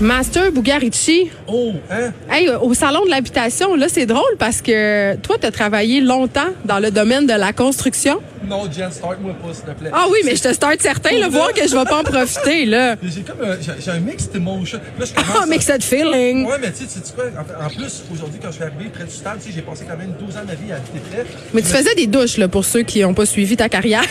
Master Bugarici, Oh, hein? hey, au salon de l'habitation, là, c'est drôle parce que toi, tu as travaillé longtemps dans le domaine de la construction. Non, Jen, start-moi pas, s'il te plaît. Ah oui, mais je te start certain, là, voir que je vais pas en profiter, là. J'ai comme un, j'ai, un mixed emotion. Là, je commence Oh, mixed feeling. Ouais, mais tu sais, tu sais quoi? En, en plus, aujourd'hui, quand je suis arrivé près du stade, tu sais, j'ai passé quand même 12 ans de ma vie à habiter près. Mais tu faisais des douches, là, pour ceux qui n'ont pas suivi ta carrière.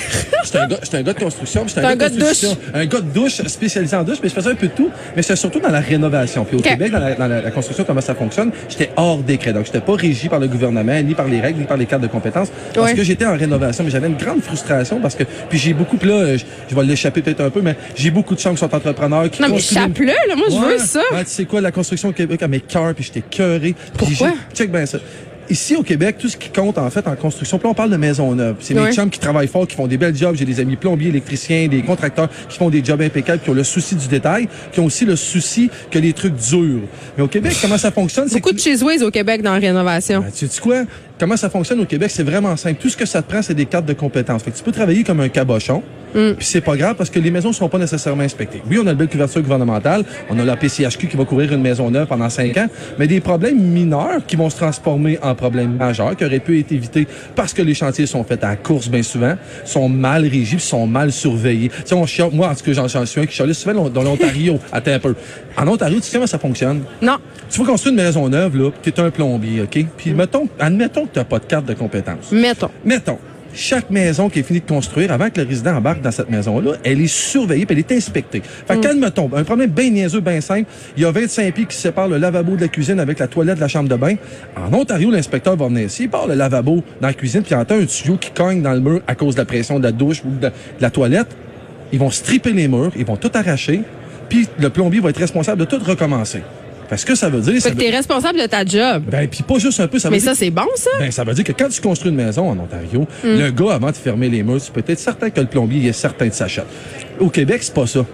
J'étais un, gars- j'étais un gars de construction. J'étais un gars de construction. Un gars de douche spécialisé en douche, mais je faisais un peu de tout. Mais j'étais surtout dans la rénovation. Puis au. Québec, dans, la, dans la- la construction, comment ça fonctionne, j'étais hors décret. Donc, j'étais pas régi par le gouvernement, ni par les règles, ni par les cadres de compétences. Parce Ouais. que j'étais en rénovation, mais j'avais une grande frustration parce que, puis j'ai beaucoup, puis là, je, je vais l'échapper peut-être un peu, mais j'ai beaucoup de gens qui sont entrepreneurs. Qui Non, mais construisent- chape-le, là, moi, je Ouais. veux ça. Ouais, tu sais quoi, la construction au Québec à mes cœurs, puis j'étais cœuré. Pourquoi? Check bien ça. Ici, au Québec, tout ce qui compte, en fait, en construction, là, on parle de maisons neuves. C'est Ouais. mes chums qui travaillent fort, qui font des belles jobs. J'ai des amis plombiers, électriciens, des contracteurs qui font des jobs impeccables, qui ont le souci du détail, qui ont aussi le souci que les trucs durent. Mais au Québec, comment ça fonctionne? Beaucoup que- de cheeseways au Québec dans la rénovation. ben, tu sais quoi? Comment ça fonctionne au Québec? C'est vraiment simple. Tout ce que ça te prend, c'est des cartes de compétences. Fait que tu peux travailler comme un cabochon. Puis c'est pas grave parce que les maisons sont pas nécessairement inspectées. Oui, on a une belle couverture gouvernementale. On a la PCHQ qui va couvrir une maison neuve pendant cinq ans. Mais des problèmes mineurs qui vont se transformer en problèmes majeurs qui auraient pu être évités parce que les chantiers sont faits à la course bien souvent, sont mal régis, sont mal surveillés. Tu sais, on chiale- moi, en tout cas, j'en suis un qui chialait souvent dans l'Ontario. Attends un peu. En Ontario, tu sais comment ça fonctionne? Non. Tu vas construire une maison neuve, là, tu es un plombier, OK? Puis mettons, admettons que tu n'as pas de carte de compétence. Mettons. Mettons, chaque maison qui est finie de construire, avant que le résident embarque dans cette maison-là, elle est surveillée puis elle est inspectée. Fait que, admettons, un problème bien niaiseux, bien simple, il y a 25 pieds qui séparent le lavabo de la cuisine avec la toilette de la chambre de bain. En Ontario, l'inspecteur va venir ici, il part le lavabo dans la cuisine, puis il entend un tuyau qui cogne dans le mur à cause de la pression de la douche ou de, de la toilette. Ils vont stripper les murs, ils vont tout arracher, puis le plombier va être responsable de tout recommencer. Parce que ça veut dire... ça Fait que veut- t'es responsable de ta job. ben, puis pas juste un peu, ça veut Mais dire ça, c'est bon, ça? ben, ça veut dire que quand tu construis une maison en Ontario, le gars, avant de fermer les murs, tu peux être certain que le plombier il est certain de sa chatte. Au Québec, c'est pas ça.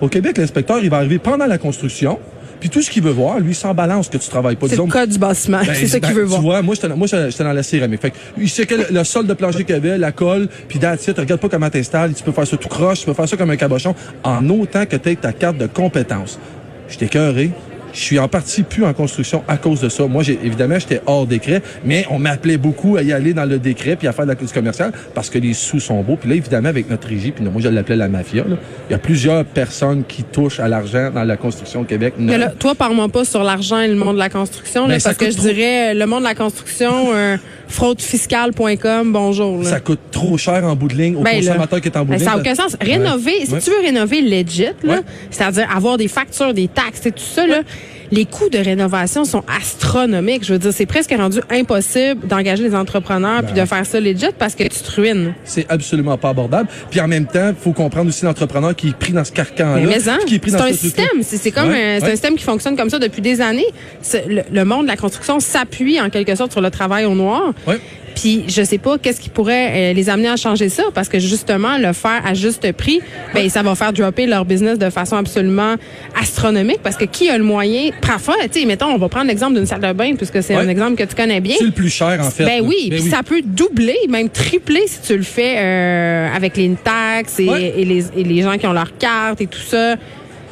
Au Québec, l'inspecteur, il va arriver pendant la construction, puis tout ce qu'il veut voir, lui, il s'en balance que tu travailles pas. C'est le code du bâtiment. ben, c'est ça ben, qu'il veut tu voir. vois, moi, j'étais, moi, j'étais dans la céramique. Fait que, il sait que le, le sol de plancher qu'il y avait, la colle, puis it. Regarde pas comment t'installes. Tu peux faire ça tout croche, tu peux faire ça comme un cabochon, en autant que tu ta carte de compétence. J'étais cœuré. Je suis en partie plus en construction à cause de ça. Moi, j'ai, évidemment, j'étais hors décret, mais on m'appelait beaucoup à y aller dans le décret puis à faire de la cause commerciale parce que les sous sont beaux. Puis là, évidemment, avec notre régie, puis moi, je l'appelais la mafia, là, il y a plusieurs personnes qui touchent à l'argent dans la construction au Québec. Mais là, toi, parle-moi pas sur l'argent et le monde de la construction, là, Ben, ça parce que je dirais, euh, le monde de la construction, euh, fraudefiscale.com, bonjour. Là. Ça coûte trop cher en bout de ligne au Ben, là. consommateur qui est en bout Ben, de ça n'a ligne. aucun sens. Rénover, si Ouais. tu veux rénover legit, là, Ouais. c'est-à-dire avoir des factures, des taxes et tout ça, là, les coûts de rénovation sont astronomiques. Je veux dire, c'est presque rendu impossible d'engager des entrepreneurs puis Ben. de faire ça legit parce que tu te ruines. C'est absolument pas abordable. Puis en même temps, il faut comprendre aussi l'entrepreneur qui est pris dans ce carcan-là. Mais, hein, qui est pris c'est dans un ce système. C'est comme Ouais, un, c'est ouais. un système qui fonctionne comme ça depuis des années. Le, le monde de la construction s'appuie en quelque sorte sur le travail au noir. Ouais. Puis je sais pas qu'est-ce qui pourrait euh, les amener à changer ça parce que justement le faire à juste prix, ben ça va faire dropper leur business de façon absolument astronomique parce que qui a le moyen parfois, tu sais, mettons on va prendre l'exemple d'une salle de bain puisque c'est Ouais. un exemple que tu connais bien. C'est le plus cher, en fait. Ben oui, Ben puis ça peut doubler, même tripler si tu le fais euh, avec les taxes et, Ouais. et les, et les gens qui ont leur carte et tout ça.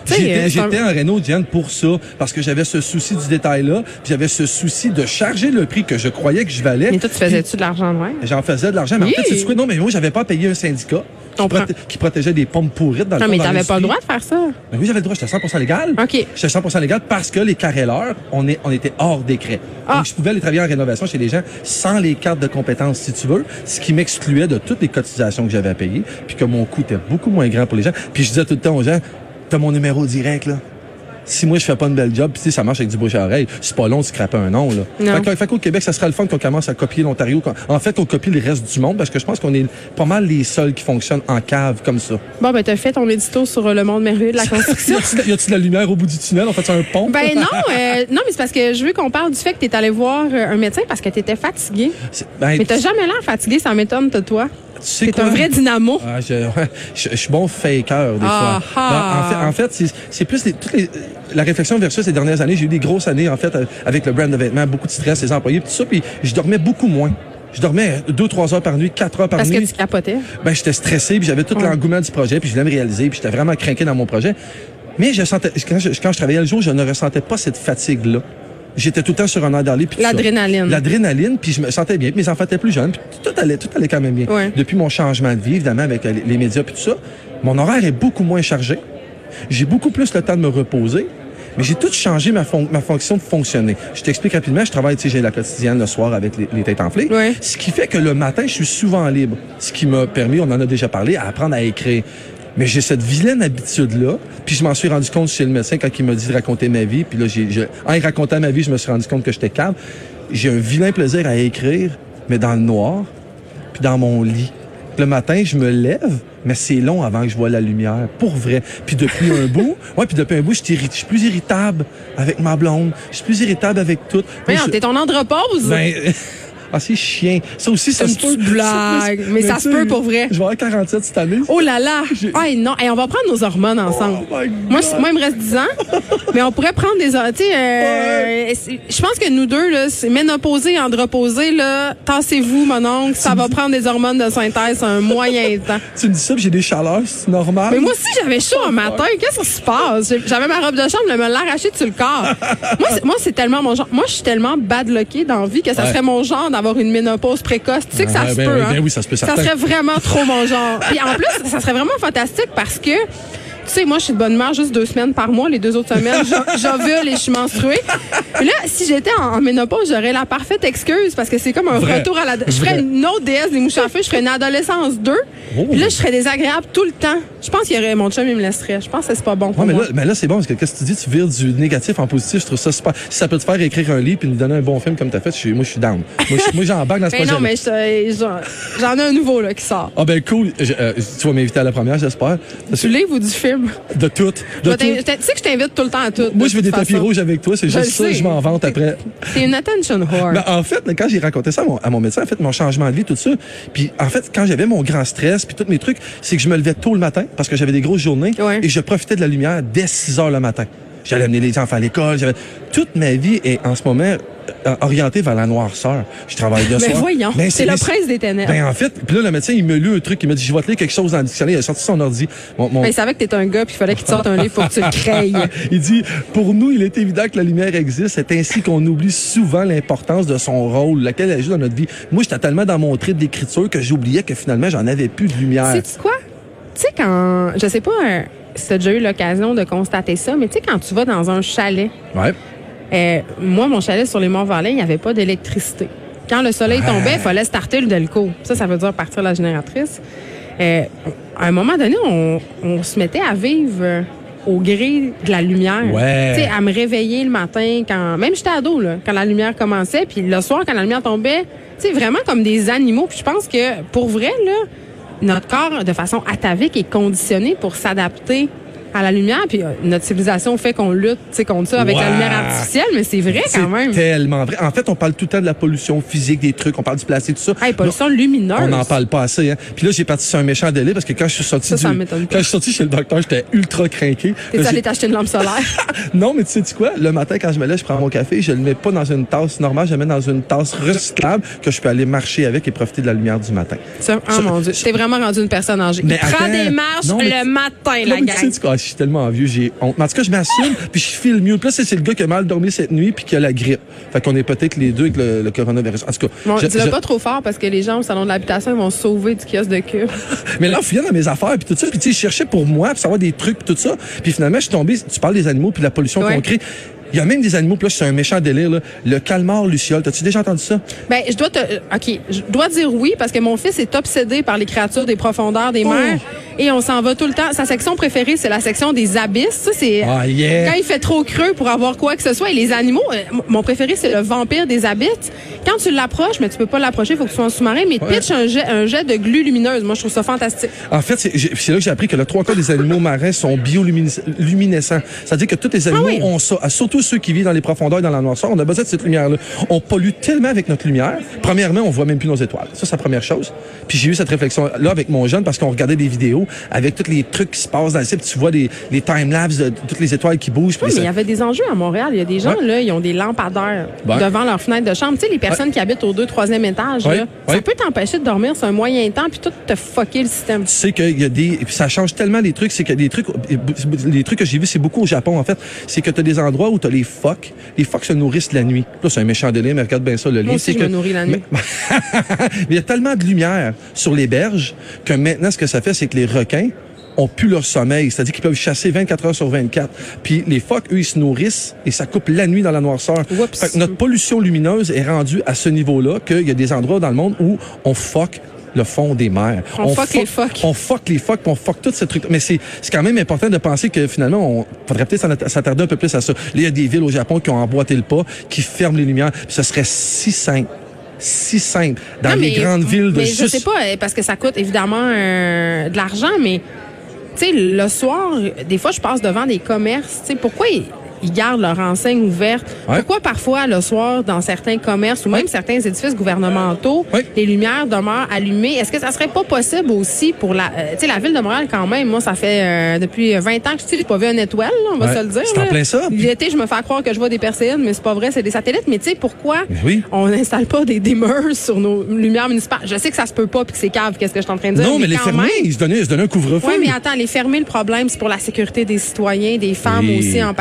Tu euh, J'étais, un- en Renault, Diane, pour ça, parce que j'avais ce souci du détail-là, puis j'avais ce souci de charger le prix que je croyais que je valais. Mais toi, tu faisais-tu de l'argent de? J'en faisais de l'argent, mais Oui. en fait, c'est quoi? Non, mais moi, j'avais pas payé un syndicat qui, qui protégeait des pommes pourrites dans Non, le mais fond, dans t'avais pas le droit de faire ça. Ben oui, j'avais le droit, j'étais 100% légal. OK. J'étais 100% légal parce que les carreleurs, on, est, on était hors décret. Ah. Donc, je pouvais aller travailler en rénovation chez les gens sans les cartes de compétences, si tu veux, ce qui m'excluait de toutes les cotisations que j'avais à payer, puis que mon coût était beaucoup moins grand pour les gens. Puis je disais tout le temps aux gens, t'as mon numéro direct, là. si moi je fais pas une belle job, sais, ça marche avec du bouche à oreille, c'est pas long de scraper un nom là. Non. Fait, fait qu'au Québec, ça sera le fun qu'on commence à copier l'Ontario. En fait, qu'on copie le reste du monde parce que je pense qu'on est pas mal les seuls qui fonctionnent en cave comme ça. Bon, ben, t'as fait ton édito sur euh, le monde merveilleux de la construction. y a-tu de la lumière au bout du tunnel? On fait un pont? Ben non, euh, non, mais c'est parce que je veux qu'on parle du fait que tu es allé voir euh, un médecin parce que tu étais fatigué. C'est- ben, Mais t'as jamais l'air fatigué, ça m'étonne de toi. Tu sais T'es quoi? un vrai dynamo. Ah, je, je, je suis bon faker des Ah, fois. ah. Ben, en fait, en fait c'est, c'est plus les, toutes les, la réflexion versus ces dernières années. J'ai eu des grosses années en fait euh, avec le brand de vêtements, beaucoup de stress, les employés, tout ça, puis je dormais beaucoup moins. Je dormais deux, trois heures par nuit, quatre heures par Parce que nuit. tu capotais. Ben, j'étais stressé, puis j'avais tout Ouais. l'engouement du projet, puis je voulais me réaliser, puis j'étais vraiment craqué dans mon projet. Mais je sentais, quand je, quand je travaillais le jour, je ne ressentais pas cette fatigue-là. J'étais tout le temps sur un air d'aller. L'adrénaline. L'adrénaline, puis je me sentais bien. Puis mes enfants étaient plus jeunes, puis tout allait, tout allait quand même bien. Ouais. Depuis mon changement de vie, évidemment, avec euh, les, médias puis tout ça, mon horaire est beaucoup moins chargé. J'ai beaucoup plus le temps de me reposer. Mais j'ai tout changé ma, fon- ma fonction de fonctionner. Je t'explique rapidement, je travaille, tu sais, j'ai la quotidienne le soir avec les, les têtes enflées. Ouais. Ce qui fait que le matin, je suis souvent libre. Ce qui m'a permis, on en a déjà parlé, à apprendre à écrire. Mais j'ai cette vilaine habitude-là. Puis je m'en suis rendu compte chez le médecin quand il m'a dit de raconter ma vie. Puis là, j'ai, je- en y racontant ma vie, je me suis rendu compte que j'étais calme. J'ai un vilain plaisir à écrire, mais dans le noir, puis dans mon lit. Le matin, je me lève, mais c'est long avant que je vois la lumière, pour vrai. Puis depuis un bout, ouais, puis depuis un bout, je suis irri- je suis plus irritable avec ma blonde. Je suis plus irritable avec tout. Mais t'es ton andropause. ben, ah, c'est chien. Ça aussi, ça une se peut. petite blague, mais ça se peut pour vrai. Je vais avoir 47 cette année. Oh là là! Hey, non, Hey, on va prendre nos hormones ensemble. Oh my moi, moi, il me reste 10 ans, mais on pourrait prendre des... Tu sais, euh, je pense que nous deux, là, c'est ménopausé, andropausé, là, tassez-vous, mon oncle, ça va prendre des hormones de synthèse un moyen temps. Tu me dis ça, j'ai des chaleurs, c'est normal. Mais moi aussi, j'avais chaud un matin. Qu'est-ce qui se passe? J'avais ma robe de chambre, elle me l'a arrachée sur le corps. moi, c'est- tellement mon genre. Moi, je suis tellement bad luckée dans la vie que ça Ouais. serait mon genre d'avoir une ménopause précoce. Tu sais que ça Ah, se ben peut, hein? ben oui, ça se peut, Ça certain. serait vraiment trop mon genre. Puis en plus, ça serait vraiment fantastique parce que tu sais, moi, je suis de bonne humeur juste deux semaines par mois. Les deux autres semaines, j'o- j'ovule et je suis menstruée. Là, si j'étais en, en ménopause, j'aurais la parfaite excuse parce que c'est comme un Vrai. retour à la... Je ferais une autre déesse des mouches à feu. Je ferais une adolescence 2. Oh. Puis là, je serais désagréable tout le temps. Je pense qu'il y aurait... Mon chum, il me laisserait. Je pense que c'est pas bon pour Ouais, mais moi. là, mais là c'est bon parce que qu'est-ce que tu dis, tu vires du négatif en positif, je trouve ça super. Si ça peut te faire écrire un livre puis nous donner un bon film comme t'as fait, je suis, moi je suis down. moi, je- moi j'embarque dans ce Mais projet. non, mais je- j'en j'en ai un nouveau là, qui sort. Ah ben cool, Je- euh, tu vas m'inviter à la première, j'espère. Parce Du que- livre ou du film? De tout, de. Tu sais que je t'invite tout le temps à tout. Moi de je veux des tapis façon. rouges avec toi, c'est juste ça, je m'en vante après. T'es une attention whore. Ben, en fait, quand j'ai raconté ça à mon, à mon médecin, en fait, mon changement de vie, tout ça, puis en fait, quand j'avais mon grand stress, puis tous mes trucs, c'est que je me levais tôt le matin parce que j'avais des grosses journées Ouais. et je profitais de la lumière dès 6 heures le matin. J'allais amener les enfants à l'école. Toute ma vie est en ce moment euh, orientée vers la noirceur. Je travaille de Mais soir. voyons, Ben, c'est le mais prince des ténèbres. Ben, en fait, puis là, le médecin, il me lu un truc, il m'a dit, je vais te lire quelque chose dans le dictionnaire. Il a sorti son ordi. Mon, mon- Ben, il savait que t'étais un gars, puis il fallait qu'il te sorte un livre pour que tu le crayes. il dit Pour nous, il est évident que la lumière existe. C'est ainsi qu'on oublie souvent l'importance de son rôle, laquelle elle joue dans notre vie? Moi, j'étais tellement dans mon trip d'écriture que j'oubliais que finalement, j'en avais plus de lumière. Sais-tu quoi? Tu sais, quand. Je sais pas euh, t'as déjà eu l'occasion de constater ça, mais tu sais, quand tu vas dans un chalet, Ouais. euh, moi, mon chalet sur les Monts-Valais, il n'y avait pas d'électricité. Quand le soleil tombait, il fallait starter le delco. Ça, ça veut dire partir la génératrice. Euh, à un moment donné, on, on se mettait à vivre euh, au gré de la lumière. Ouais. Tu sais, à me réveiller le matin quand même j'étais ado là, quand la lumière commençait, puis le soir quand la lumière tombait, tu sais vraiment comme des animaux. Puis je pense que pour vrai là, notre corps de façon atavique est conditionné pour s'adapter à la lumière, puis euh, notre civilisation fait qu'on lutte, tu sais, contre ça avec la lumière artificielle, mais c'est vrai C'est quand même. tellement vrai. En fait, on parle tout le temps de la pollution physique, des trucs, on parle du plastique, tout ça. Hey, pollution lumineuse. On n'en parle pas assez. Hein. Puis là, j'ai parti sur un méchant délai parce que quand je suis sorti Ça, ça du- pas. quand je suis sorti chez le docteur, j'étais ultra craqué. T'es allé t'acheter une lampe solaire? Non, mais tu sais quoi? Le matin, quand je me lève, je prends mon café, je le mets pas dans une tasse normale, je le mets dans une tasse recyclable que je peux aller marcher avec et profiter de la lumière du matin. Ça, oh Ça- mon Dieu, t'es vraiment rendu une personne âgée. Mais Il prend attends. des marches Non, le tu- matin, Non, la gang. Suis tellement vieux, j'ai honte. Mais en tout cas, je m'assume, puis je file mieux. Puis là, c'est le gars qui a mal dormi cette nuit puis qui a la grippe. Fait qu'on est peut-être les deux avec le, le coronavirus. En tout cas, Bon, je- dis-le je- pas trop fort parce que les gens au salon de l'habitation ils vont se sauver du kiosque de cube. Mais là, je fouillais dans mes affaires puis tout ça, puis tu sais, je cherchais pour moi, puis savoir des trucs puis tout ça. Puis finalement, je suis tombé, tu parles des animaux puis de la pollution Ouais. qu'on crée. Il y a même des animaux, puis là, c'est un méchant délire, là. Le calmar luciole. T'as-tu déjà entendu ça? Ben, je dois te, euh, ok, je dois dire oui parce que mon fils est obsédé par les créatures des profondeurs des Oh. Et on s'en va tout le temps. Sa section préférée, c'est la section des abysses. Ça, c'est Ah, yeah. quand il fait trop creux pour avoir quoi que ce soit. Et les animaux, euh, mon préféré, c'est le vampire des abysses. Quand tu l'approches, mais tu peux pas l'approcher, il faut que tu sois en sous-marin, mais Ouais. pitch un jet, un jet de glu lumineuse. Moi, je trouve ça fantastique. En fait, c'est là que j'ai appris que le trois quarts des animaux marins sont bioluminescents. C'est-à-dire que tous les animaux Ah oui. ont ça, surtout ceux qui vivent dans les profondeurs et dans la noirceur. On a besoin de cette lumière-là. On pollue tellement avec notre lumière. Premièrement, on voit même plus nos étoiles. Ça, c'est la première chose. Puis j'ai eu cette réflexion-là avec mon jeune parce qu'on regardait des vidéos avec tous les trucs qui se passent dans le ciel. Tu vois des, les time-lapse de toutes les étoiles qui bougent. Oui, mais il y avait des enjeux à Montréal. Il y a des gens, Ouais. là, ils ont des lampadaires Ouais. devant leur fenêtre de chambre. Tu sais, les personnes qui habitent au deux, troisième étage, là, ça peut t'empêcher de dormir sur un moyen temps puis tout te fucker le système. tu sais qu'il y a des puis ça change tellement les trucs c'est que des trucs les trucs que j'ai vus c'est beaucoup au Japon en fait c'est que tu as des endroits où tu as les phoques les phoques se nourrissent la nuit là c'est un méchant délai mais regarde bien ça le lien Moi aussi, c'est je que me nourris la nuit. mais mais il y a tellement de lumière sur les berges que maintenant ce que ça fait c'est que les requins ont plus leur sommeil, c'est-à-dire qu'ils peuvent chasser 24 heures sur 24. Puis les phoques, eux, ils se nourrissent et ça coupe la nuit dans la noirceur. Oups. Fait que notre pollution lumineuse est rendue à ce niveau-là qu'il y a des endroits dans le monde où on phoque le fond des mers. On fuck les phoques. On fuck les phoques, puis on fuck tout ce truc. Mais c'est c'est quand même important de penser que finalement, on faudrait peut-être s'attarder un peu plus à ça. Là, il y a des villes au Japon qui ont emboîté le pas, qui ferment les lumières. Puis ce serait si simple, si simple dans Non, les grandes villes de mais juste. je sais pas, euh, parce que ça coûte évidemment euh, de l'argent, mais tu sais, le soir, des fois, je passe devant des commerces. Tu sais, pourquoi ils, gardent leur enseigne ouverte? Ouais. Pourquoi parfois, le soir, dans certains commerces ou même certains édifices gouvernementaux, Ouais. les lumières demeurent allumées? Est-ce que ça serait pas possible aussi pour la, euh, tu sais, la ville de Montréal quand même? Moi, ça fait euh, depuis 20 ans que je n'ai pas vu un étoile, là, on va se le dire. C'est en plein ça. L'été, je me fais croire que je vois des perséennes, mais c'est pas vrai, c'est des satellites. Mais tu sais, pourquoi oui. on n'installe pas des dimmers sur nos lumières municipales? Je sais que ça se peut pas puis que c'est cave, qu'est-ce que je suis en train de dire. non, mais, les fermer, même- ils se donnaient, ils se donnaient un couvre-feu. Oui, mais attends, les fermer, le problème, c'est pour la sécurité des citoyens, des femmes Oui, aussi en oui.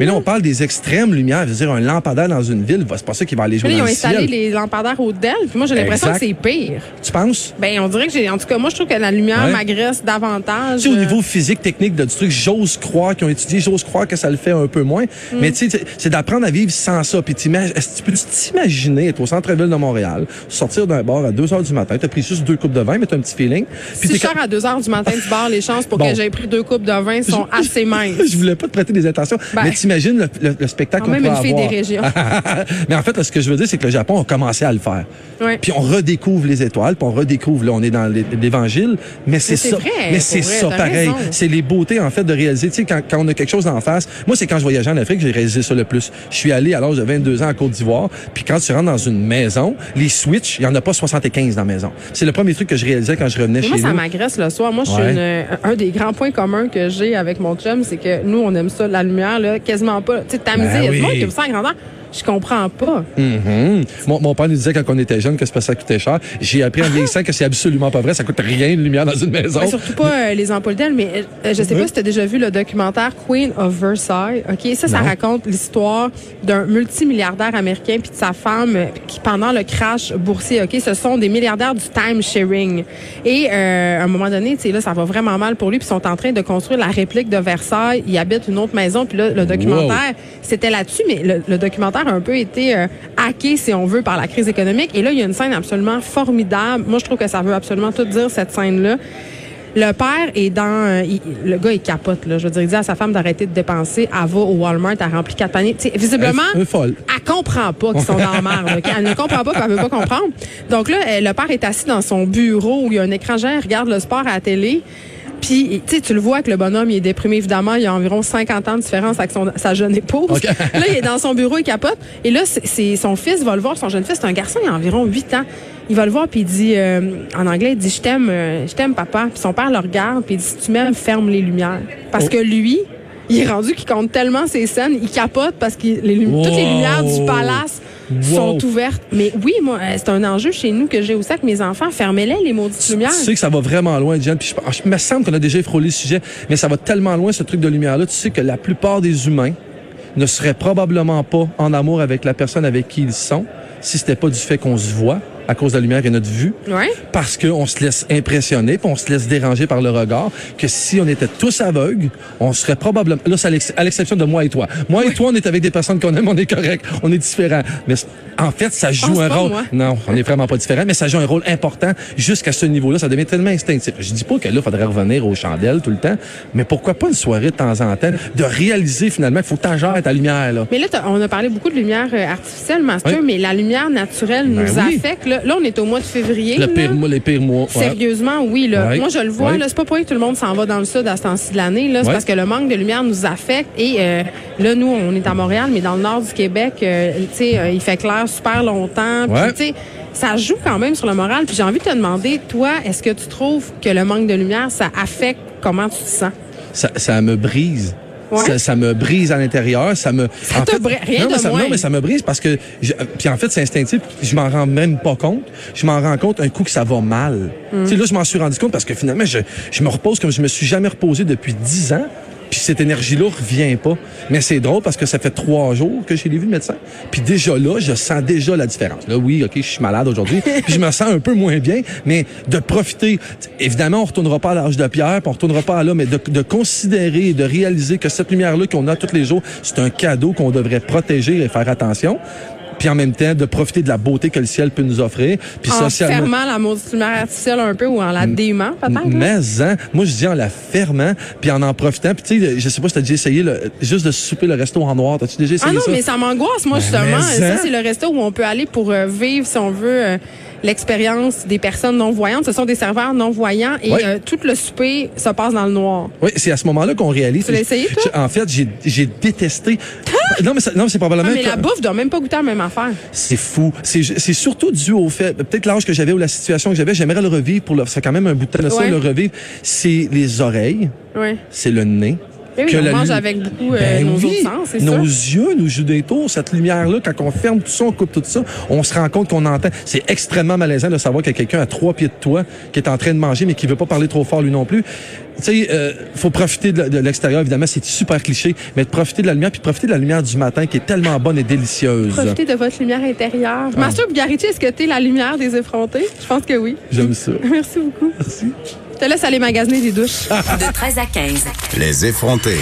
Mais là, on parle des extrêmes lumières. Je veux dire, un lampadaire dans une ville, c'est pas ça qui va aller jouer Là, ils dans ont le installé ciel. les lampadaires au DEL, puis moi, j'ai l'impression que c'est pire. Tu penses? Ben, on dirait que j'ai, en tout cas, moi, je trouve que la lumière Ouais. m'agresse davantage. Tu sais, au niveau physique, technique de, du truc, j'ose croire qu'ils ont étudié, j'ose croire que ça le fait un peu moins. Mm. Mais tu sais, c'est- d'apprendre à vivre sans ça. Puis tu peux t'imaginer être au centre-ville de Montréal, sortir d'un bar à 2 heures du matin, t'as pris juste deux coupes de vin, mais t'as un petit feeling. Puis Si je sors à 2 heures du matin du bar, les chances pour Bon. que j'aie pris deux coupes de vin sont assez minces. je voulais pas te prêter des intentions, Ben. mais t'imagines le, le- le spectacle qu'on même peut une fille avoir? des régions. mais en fait, ce que je veux dire, c'est que le Japon a commencé à le faire. Ouais. Puis on redécouvre les étoiles, puis on redécouvre, là, on est dans l'é- l'évangile, mais c'est ça. vrai, mais c'est ça pareil. C'est les beautés, en fait, de réaliser. Tu sais, quand, quand on a quelque chose en face, moi, c'est quand je voyageais en Afrique, j'ai réalisé ça le plus. Je suis allé à l'âge de 22 ans en Côte d'Ivoire, puis quand tu rentres dans une maison, les switches, il y en a pas 75 dans la maison. C'est le premier truc que je réalisais quand je revenais chez moi, ça m'agresse le soir. Moi, je suis Ouais. une- euh, un des grands points communs que j'ai avec mon chum, c'est que nous, on aime ça, la lumière, là, quasiment pas. Tu sais, tamisé, Ben il y a du monde qui aime ça en grandeur. Je comprends pas. Mhm. mon, mon père nous disait quand on était jeune que ça coûtait cher. J'ai appris en vieillissant que c'est absolument pas vrai. Ça coûte rien de lumière dans une maison. Ouais, surtout pas euh, les ampoules d'ailes, mais euh, je sais pas si tu as déjà vu le documentaire Queen of Versailles. OK, ça, ça Non. raconte l'histoire d'un multimilliardaire américain puis de sa femme euh, qui, pendant le crash boursier, OK, ce sont des milliardaires du time sharing. Et euh, à un moment donné, tu là, ça va vraiment mal pour lui puis ils sont en train de construire la réplique de Versailles. Il habite une autre maison puis là, le documentaire, c'était là-dessus, mais le, le documentaire a un peu été euh, hacké, si on veut, par la crise économique. Et là, il y a une scène absolument formidable. Moi, je trouve que ça veut absolument tout dire, cette scène-là. Le père est dans... euh, il- le gars, il capote. Là. Je veux dire, il dit à sa femme d'arrêter de dépenser. Elle va au Walmart, elle remplit quatre paniers. Tu sais, visiblement, folle. elle comprend pas qu'ils sont dans la merde. Elle ne comprend pas qu'elle veut pas comprendre. Donc là, euh, le père est assis dans son bureau où il y a un écran géant, il regarde le sport à la télé. Puis, tu sais, tu le vois que le bonhomme, il est déprimé, évidemment. Il a environ 50 ans de différence avec son, sa jeune épouse. OK. là, il est dans son bureau, il capote. Et là, c'est, son fils va le voir, son jeune fils, c'est un garçon, il a environ 8 ans. Il va le voir, puis il dit, euh, en anglais, il dit, je t'aime, euh, je t'aime, papa. Puis son père le regarde, puis il dit, si tu m'aimes, ferme les lumières. Parce Oh. que lui, il est rendu qu'il compte tellement ses scènes, il capote parce que les toutes les lumières du palace sont ouvertes. Mais oui, moi, euh, c'est un enjeu chez nous que j'ai aussi avec mes enfants. Fermez-les, les maudites lumières. Tu sais que ça va vraiment loin, Jen. Puis je, je me semble qu'on a déjà frôlé le sujet, mais ça va tellement loin, ce truc de lumière-là. Tu sais que la plupart des humains ne seraient probablement pas en amour avec la personne avec qui ils sont si c'était pas du fait qu'on se voit à cause de la lumière et notre vue. Ouais. Parce qu'on se laisse impressionner, puis on se laisse déranger par le regard, que si on était tous aveugles, on serait probablement... Là, c'est à l'ex- à l'exception de moi et toi. Moi et toi, on est avec des personnes qu'on aime, on est correct, on est différents. Mais en fait, ça joue un rôle... moi. Non, on est vraiment pas différents, mais ça joue un rôle important jusqu'à ce niveau-là. Ça devient tellement instinctif. Je dis pas que là, il faudrait revenir aux chandelles tout le temps, mais pourquoi pas une soirée de temps en temps, de réaliser finalement qu'il faut que ta lumière, là. Mais là, on a parlé beaucoup de lumière euh, artificielle, Master, Oui. mais la lumière naturelle Ben nous oui. affecte. Là, Là, on est au mois de février. Le pire mois, les pires mois. ouais. Sérieusement, oui. Là. Ouais. Moi, je le vois. Ouais. C'est pas pour rien que tout le monde s'en va dans le sud à ce temps-ci de l'année. C'est parce que le manque de lumière nous affecte. Et euh, là, nous, on est à Montréal, mais dans le nord du Québec, euh, euh, il fait clair super longtemps. Puis, ça joue quand même sur le moral. Puis j'ai envie de te demander, toi, est-ce que tu trouves que le manque de lumière, ça affecte comment tu te sens? ça, ça me brise. Ouais. Ça, ça me brise à l'intérieur, ça me. Ça te brise- rien non, de mais ça, moins. non, mais ça me brise parce que, je- puis en fait, c'est instinctif. Je m'en rends même pas compte. Je m'en rends compte un coup que ça va mal. Mm. Tu sais, là, je m'en suis rendu compte parce que finalement, je, je me repose comme je me suis jamais reposé depuis dix ans. Puis cette énergie-là revient pas. Mais c'est drôle parce que ça fait trois jours que j'ai vu le médecin. Puis déjà là, je sens déjà la différence. Là, oui, OK, je suis malade aujourd'hui. puis je me sens un peu moins bien. Mais de profiter. Évidemment, on retournera pas à l'âge de pierre, puis on retournera pas à là, mais de, de considérer et de réaliser que cette lumière-là qu'on a tous les jours, c'est un cadeau qu'on devrait protéger et faire attention. Puis en même temps, de profiter de la beauté que le ciel peut nous offrir. Puis En socialement. fermant la maudite lumière artificielle un peu ou en la démant, peut-être? Mais hein, moi je dis en la fermant puis en en profitant. Puis tu sais, je sais pas si t'as déjà essayé le- juste de souper le resto en noir. T'as-tu déjà essayé Ah non, ça? mais ça m'angoisse, moi, Ben, justement. mais Ça, hein? c'est le resto où on peut aller pour euh, vivre, si on veut, euh, l'expérience des personnes non-voyantes. Ce sont des serveurs non-voyants et Oui. euh, tout le souper se passe dans le noir. Oui, c'est à ce moment-là qu'on réalise. Tu l'as essayé, toi? En fait, j'ai détesté. Non, mais ça- non, mais c'est probablement. Ah, mais la bouffe doit même pas goûter à la même affaire. C'est fou. C'est c'est surtout dû au fait, peut-être l'âge que j'avais ou la situation que j'avais, j'aimerais le revivre pour le. C'est quand même un bout de temps de ça, Ouais. le revivre. C'est les oreilles, Oui. c'est le nez. Oui, que on la mange lu- avec beaucoup euh, Ben nos oui, autres sens, Nos yeux nous jouent des tours. Cette lumière-là, quand on ferme tout ça, on coupe tout ça, on se rend compte qu'on entend. C'est extrêmement malaisant de savoir qu'il y a quelqu'un à trois pieds de toi qui est en train de manger, mais qui veut pas parler trop fort lui non plus. Tu sais, euh, faut profiter de, l'extérieur, évidemment, c'est super cliché, mais de profiter de la lumière, puis profiter de la lumière du matin qui est tellement bonne et délicieuse. Profitez de votre lumière intérieure. Ah. Master est-ce que t'es la lumière des effrontés? Je pense que oui. J'aime ça. Merci beaucoup. Je te laisse aller magasiner des douches. De 13 à 15. Les effrontés.